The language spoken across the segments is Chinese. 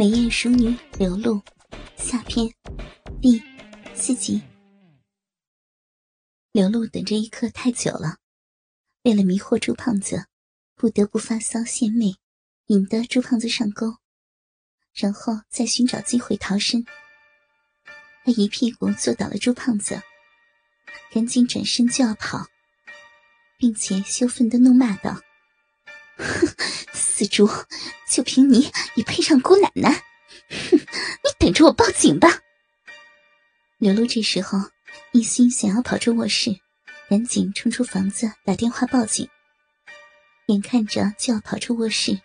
美艳熟女流露下篇第四集。流露等这一刻太久了，为了迷惑朱胖子，不得不发骚献媚，引得朱胖子上钩，然后再寻找机会逃生。他一屁股坐倒了朱胖子，赶紧转身就要跑，并且羞愤的怒骂道：“！” 哼死猪，就凭你也配上姑奶奶？哼！你等着我报警吧！刘露这时候一心想要跑出卧室，赶紧冲出房子打电话报警。眼看着就要跑出卧室，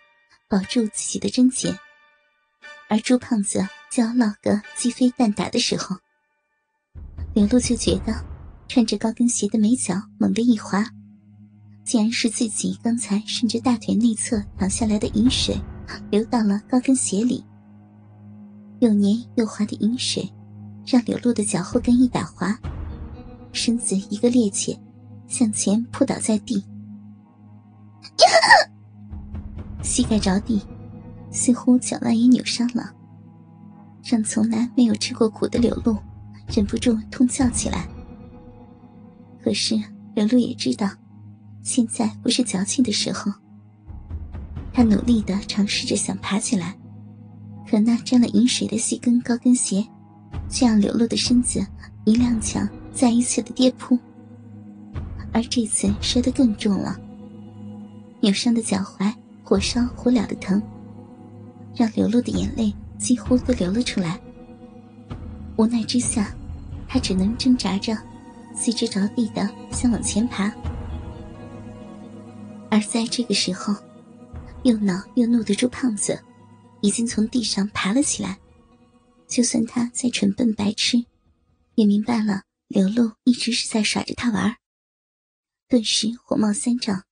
保住自己的贞洁，而朱胖子就要落个鸡飞蛋打的时候，刘露就觉得穿着高跟鞋的美脚猛地一滑。竟然是自己刚才顺着大腿内侧淌下来的饮水，流到了高跟鞋里。又黏又滑的饮水，让柳露的脚后跟一打滑，身子一个趔趄，向前扑倒在地，膝盖着地，似乎脚腕也扭伤了，让从来没有吃过苦的柳露忍不住痛叫起来。可是柳露也知道。现在不是矫情的时候。他努力的尝试着想爬起来，可那沾了饮水的细跟高跟鞋，却让流露的身子一踉跄，再一次的跌扑。而这次摔得更重了，扭伤的脚踝火烧火燎的疼，让流露的眼泪几乎都流了出来。无奈之下，他只能挣扎着，四肢着地的想往前爬。而在这个时候，又恼又怒的猪胖子已经从地上爬了起来。就算他再蠢笨白痴，也明白了刘露一直是在耍着他玩顿时火冒三丈。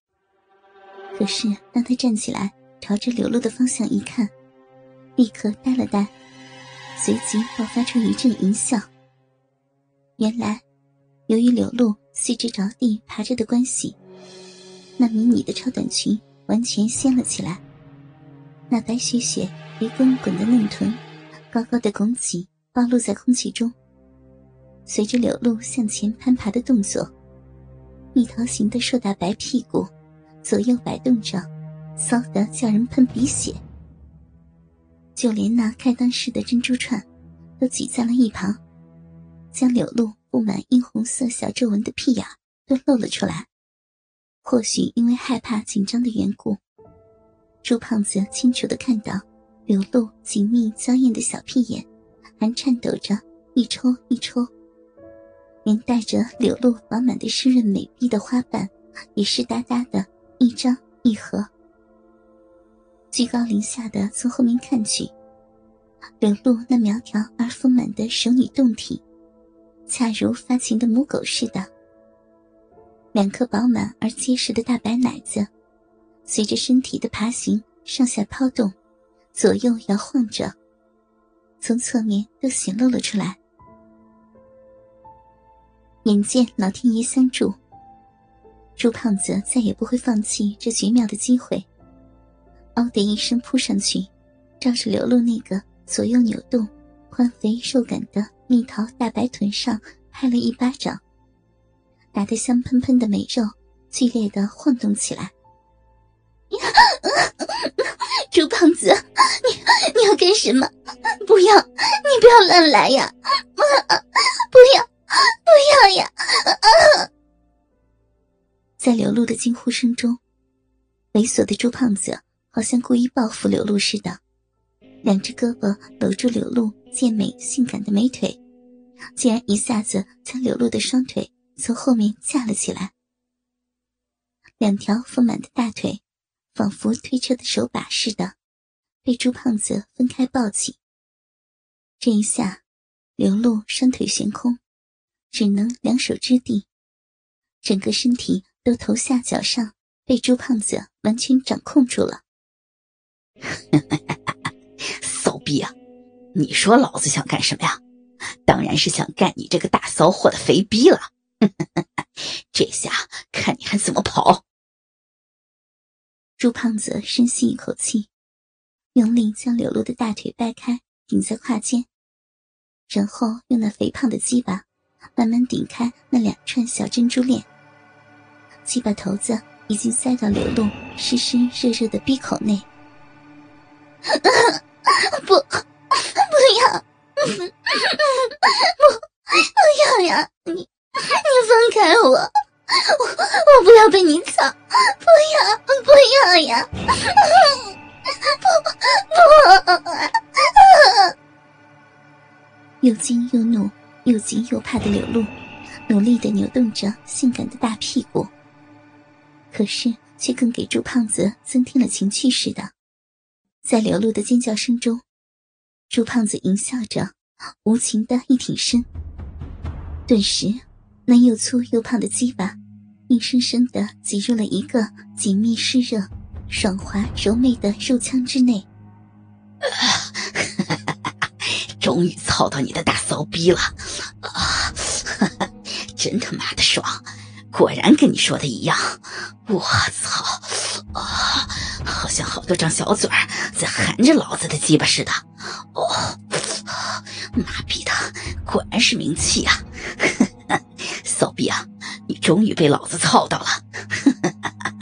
可是当他站起来朝着刘露的方向一看，立刻呆了呆，随即爆发出一阵淫笑。原来，由于刘露四肢着地爬着的关系。那迷你的超短裙完全掀了起来，那白雪雪、鱼滚滚的嫩臀，高高的拱起，暴露在空气中。随着柳露向前攀爬的动作，蜜桃形的硕大白屁股左右摆动着，骚得叫人喷鼻血。就连那开裆式的珍珠串，都挤在了一旁，将柳露布满殷红色小皱纹的屁眼都露了出来。或许因为害怕紧张的缘故，朱胖子清楚的看到流露紧密娇艳的小屁眼，还颤抖着一抽一抽，连带着流露饱满的湿润美臂的花瓣也湿哒哒的一张一合。居高临下的从后面看去，流露那苗条而丰满的熟女胴体，恰如发情的母狗似的。两颗饱满而结实的大白奶子，随着身体的爬行上下抛动，左右摇晃着，从侧面都显露了出来。眼见老天爷相助，朱胖子再也不会放弃这绝妙的机会，嗷的一声扑上去，照着流露那个左右扭动、宽肥瘦感的蜜桃大白臀上拍了一巴掌。打得香喷喷的美肉剧烈的晃动起来。朱 胖子，你你要干什么？不要，你不要乱来呀！不要，不要呀！在刘露的惊呼声中，猥琐的朱胖子好像故意报复刘露似的，两只胳膊搂住刘露健美性感的美腿，竟然一下子将刘露的双腿。从后面架了起来，两条丰满的大腿，仿佛推车的手把似的，被朱胖子分开抱起。这一下，刘露双腿悬空，只能两手支地，整个身体都头下脚上被朱胖子完全掌控住了。骚逼啊！你说老子想干什么呀？当然是想干你这个大骚货的肥逼了。这下看你还怎么跑！朱胖子深吸一口气，用力将柳露的大腿掰开，顶在胯间，然后用那肥胖的鸡巴慢慢顶开那两串小珍珠链。鸡巴头子已经塞到柳露湿湿热热的闭口内。不，不要，不，不要呀！你，你放开我，我，我不要被你操！不要，不要呀！不，不！又惊又怒，又急又怕的柳露，努力的扭动着性感的大屁股，可是却更给朱胖子增添了情趣似的。在柳露的尖叫声中，朱胖子淫笑着，无情的一挺身。顿时，那又粗又胖的鸡巴，硬生生的挤入了一个紧密湿热、爽滑柔媚的肉腔之内。终于操到你的大骚逼了，啊，真他妈的爽！果然跟你说的一样，我操，啊！好像好多张小嘴在含着老子的鸡巴似的，哦，妈逼的，果然是名气啊！骚逼啊，你终于被老子操到了！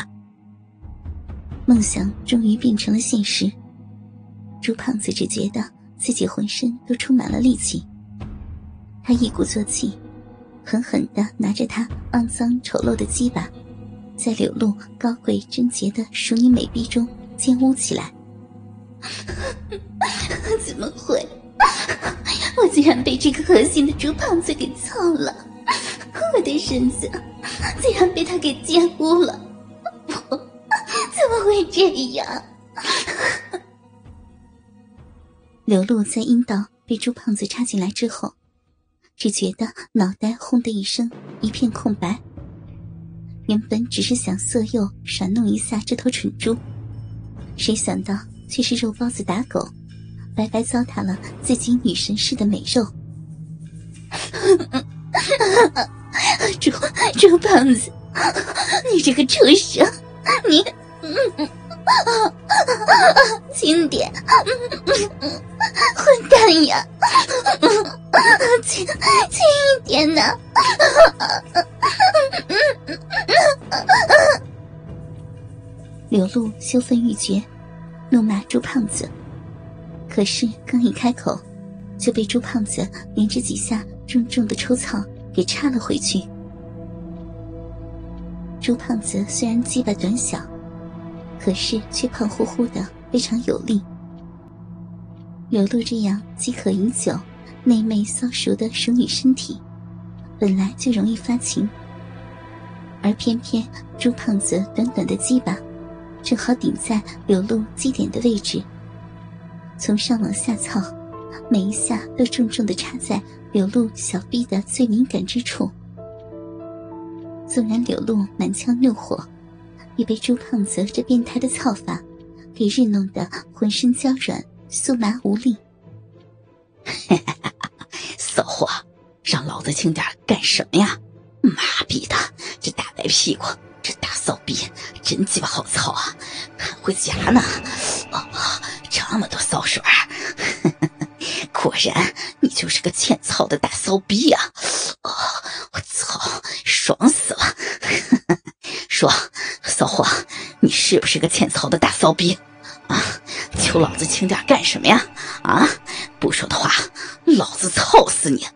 梦想终于变成了现实。朱胖子只觉得自己浑身都充满了力气，他一鼓作气，狠狠的拿着他肮脏丑陋的鸡巴。在柳露高贵贞洁的淑女美臂中奸污起来，怎么会？我竟然被这个恶心的猪胖子给操了！我的身子竟然被他给奸污了！不怎么会这样？刘露在阴道被猪胖子插进来之后，只觉得脑袋轰的一声，一片空白。原本只是想色诱耍弄一下这头蠢猪，谁想到却是肉包子打狗，白白糟蹋了自己女神似的美肉。猪猪胖子，你这个畜生，你，嗯轻点，混蛋呀，轻轻一点呐！刘露羞愤欲绝，怒骂朱胖子。可是刚一开口，就被朱胖子连着几下重重的抽草给插了回去。朱胖子虽然鸡巴短小，可是却胖乎乎的，非常有力。刘露这样饥渴饮酒、内媚骚熟的熟女身体，本来就容易发情。而偏偏朱胖子短短的鸡巴，正好顶在柳露基点的位置。从上往下操，每一下都重重的插在柳露小臂的最敏感之处。纵然柳露满腔怒火，也被朱胖子这变态的操法，给日弄得浑身娇软、酥麻无力。骚货，让老子轻点干什么呀？妈逼的，这大白屁股，这大骚逼，真鸡巴好操啊！还会夹呢，哦，这么多骚水儿，果然你就是个欠操的大骚逼啊！哦，我操，爽死了！说，骚货，你是不是个欠操的大骚逼？啊，求老子轻点干什么呀？啊，不说的话，老子操死你！